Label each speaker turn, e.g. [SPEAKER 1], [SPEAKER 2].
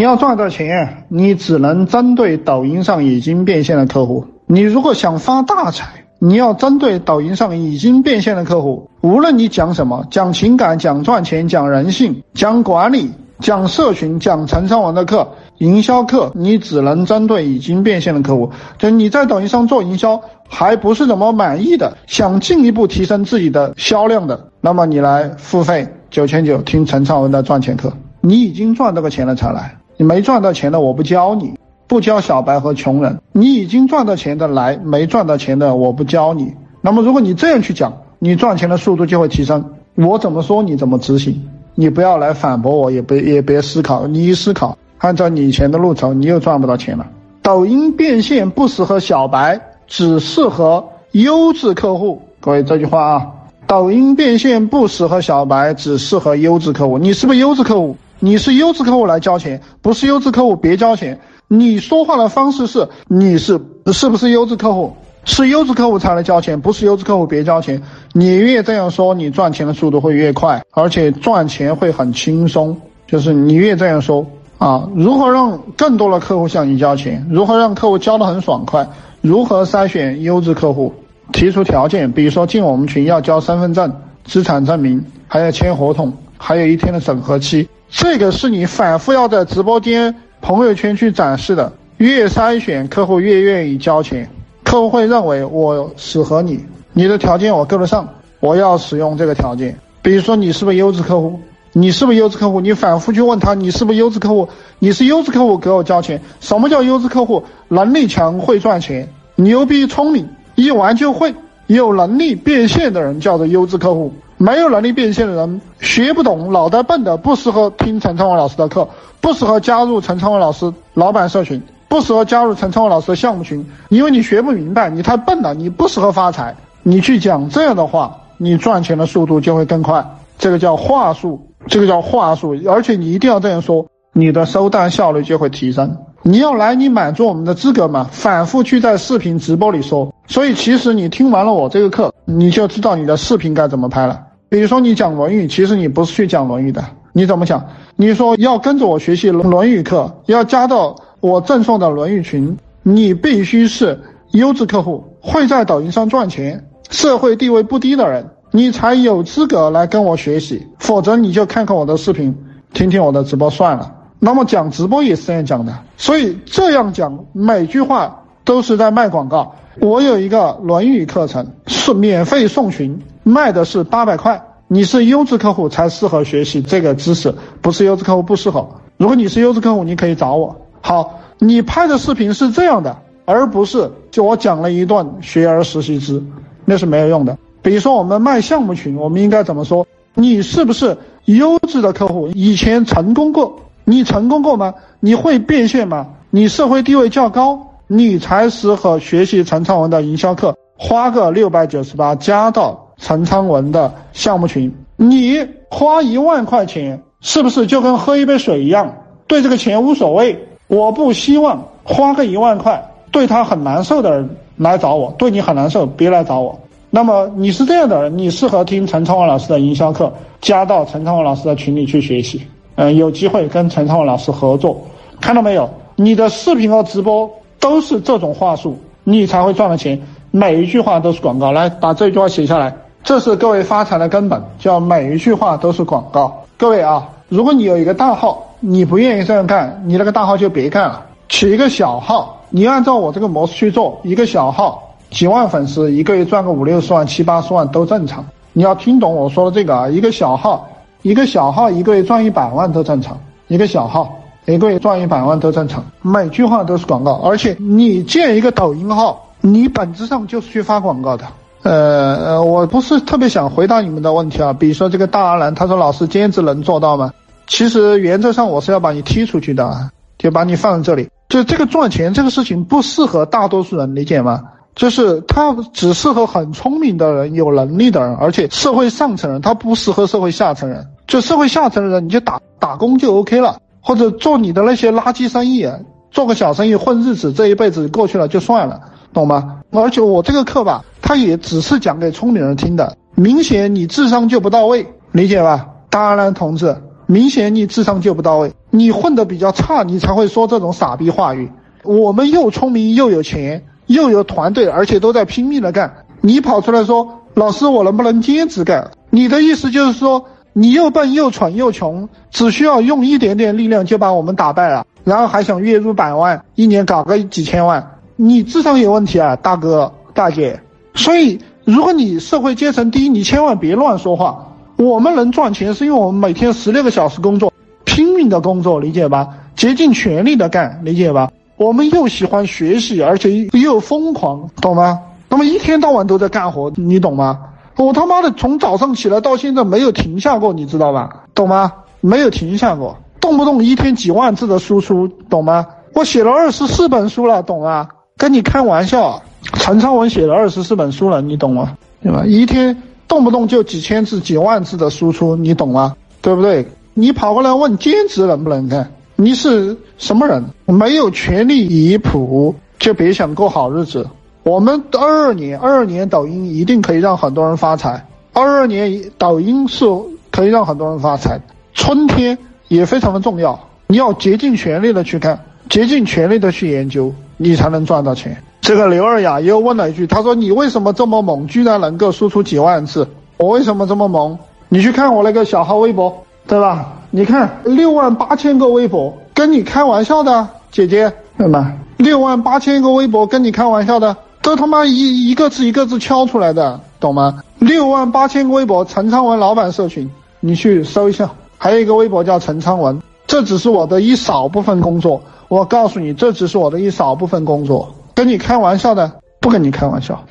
[SPEAKER 1] 你要赚到钱，你只能针对抖音上已经变现的客户。你如果想发大财，你要针对抖音上已经变现的客户。无论你讲什么，讲情感、讲赚钱、讲人性、讲管理、讲社群、讲陈昌文的课、营销课，你只能针对已经变现的客户。就你在抖音上做营销还不是怎么满意的，想进一步提升自己的销量的，那么你来付费九千九听陈昌文的赚钱课。你已经赚这个钱了才来。你没赚到钱的，我不教你，不教小白和穷人。你已经赚到钱的来，没赚到钱的，我不教你。那么，如果你这样去讲，你赚钱的速度就会提升。我怎么说，你怎么执行？你不要来反驳我，也别也别思考。你一思考，按照你以前的路走，你又赚不到钱了。抖音变现不适合小白，只适合优质客户。各位，这句话啊，抖音变现不适合小白，只适合优质客户。你是不是优质客户？你是优质客户来交钱，不是优质客户别交钱。你说话的方式是你是是不是优质客户？是优质客户才来交钱，不是优质客户别交钱。你越这样说，你赚钱的速度会越快，而且赚钱会很轻松。就是你越这样说啊，如何让更多的客户向你交钱？如何让客户交的很爽快？如何筛选优质客户？提出条件，比如说进我们群要交身份证、资产证明，还要签合同，还有一天的审核期。这个是你反复要在直播间、朋友圈去展示的。越筛选客户，越愿意交钱。客户会认为我适合你，你的条件我够得上，我要使用这个条件。比如说，你是不是优质客户？你是不是优质客户？你反复去问他，你是不是优质客户？你是优质客户，给我交钱。什么叫优质客户？能力强，会赚钱，牛逼，聪明，一玩就会，有能力变现的人叫做优质客户。没有能力变现的人，学不懂，脑袋笨的，不适合听陈昌文老师的课，不适合加入陈昌文老师老板社群，不适合加入陈昌文老师的项目群，因为你学不明白，你太笨了，你不适合发财。你去讲这样的话，你赚钱的速度就会更快。这个叫话术，这个叫话术，而且你一定要这样说，你的收单效率就会提升。你要来，你满足我们的资格嘛？反复去在视频直播里说，所以其实你听完了我这个课，你就知道你的视频该怎么拍了。比如说你讲《论语》，其实你不是去讲《论语》的，你怎么讲？你说要跟着我学习《论语》课，要加到我赠送的《论语》群，你必须是优质客户，会在抖音上赚钱，社会地位不低的人，你才有资格来跟我学习。否则你就看看我的视频，听听我的直播算了。那么讲直播也是这样讲的，所以这样讲每句话都是在卖广告。我有一个《论语》课程，是免费送群。卖的是八百块，你是优质客户才适合学习这个知识，不是优质客户不适合。如果你是优质客户，你可以找我。好，你拍的视频是这样的，而不是就我讲了一段学而时习之，那是没有用的。比如说我们卖项目群，我们应该怎么说？你是不是优质的客户？以前成功过？你成功过吗？你会变现吗？你社会地位较高，你才适合学习陈昌文的营销课，花个六百九十八加到。陈昌文的项目群，你花一万块钱是不是就跟喝一杯水一样？对这个钱无所谓。我不希望花个一万块对他很难受的人来找我，对你很难受，别来找我。那么你是这样的人，你适合听陈昌文老师的营销课，加到陈昌文老师的群里去学习。嗯，有机会跟陈昌文老师合作，看到没有？你的视频和直播都是这种话术，你才会赚到钱。每一句话都是广告，来把这句话写下来。这是各位发财的根本，叫每一句话都是广告。各位啊，如果你有一个大号，你不愿意这样干，你那个大号就别干了，起一个小号。你按照我这个模式去做，一个小号几万粉丝，一个月赚个五六十万、七八十万都正常。你要听懂我说的这个啊，一个小号，一个小号一个月赚一百万都正常，一个小号一个月赚一百万都正常。每句话都是广告，而且你建一个抖音号，你本质上就是去发广告的。呃呃，我不是特别想回答你们的问题啊。比如说这个大阿兰，他说老师兼职能做到吗？其实原则上我是要把你踢出去的，就把你放在这里。就这个赚钱这个事情不适合大多数人，理解吗？就是他只适合很聪明的人、有能力的人，而且社会上层人，他不适合社会下层人。就社会下层的人，你就打打工就 OK 了，或者做你的那些垃圾生意，做个小生意混日子，这一辈子过去了就算了。懂吗？而且我这个课吧，他也只是讲给聪明人听的，明显你智商就不到位，理解吧？当然，同志，明显你智商就不到位，你混得比较差，你才会说这种傻逼话语。我们又聪明又有钱，又有团队，而且都在拼命的干。你跑出来说，老师，我能不能兼职干？你的意思就是说，你又笨又蠢又穷，只需要用一点点力量就把我们打败了，然后还想月入百万，一年搞个几千万？你智商有问题啊，大哥大姐。所以，如果你社会阶层低，你千万别乱说话。我们能赚钱，是因为我们每天十六个小时工作，拼命的工作，理解吧？竭尽全力的干，理解吧？我们又喜欢学习，而且又疯狂，懂吗？那么一天到晚都在干活，你懂吗？我他妈的从早上起来到现在没有停下过，你知道吧？懂吗？没有停下过，动不动一天几万字的输出，懂吗？我写了二十四本书了，懂吗？跟你开玩笑，陈昌文写了二十四本书了，你懂吗？对吧？一天。动不动就几千字、几万字的输出，你懂吗？对不对？你跑过来问兼职能不能干？你是什么人？没有权利以谱，就别想过好日子。我们二二年，二二年抖音一定可以让很多人发财。二二年抖音是可以让很多人发财。春天也非常的重要，你要竭尽全力的去干，竭尽全力的去研究，你才能赚到钱。这个刘二雅又问了一句：“他说你为什么这么猛，居然能够输出几万字？我为什么这么猛？你去看我那个小号微博，对吧？你看六万八千个微博，跟你开玩笑的，姐姐，对吧？六万八千个微博跟你开玩笑的，都他妈一一个字一个字敲出来的，懂吗？六万八千个微博，陈昌文老板社群，你去搜一下，还有一个微博叫陈昌文，这只是我的一少部分工作，我告诉你，这只是我的一少部分工作。”跟你开玩笑的，不跟你开玩笑。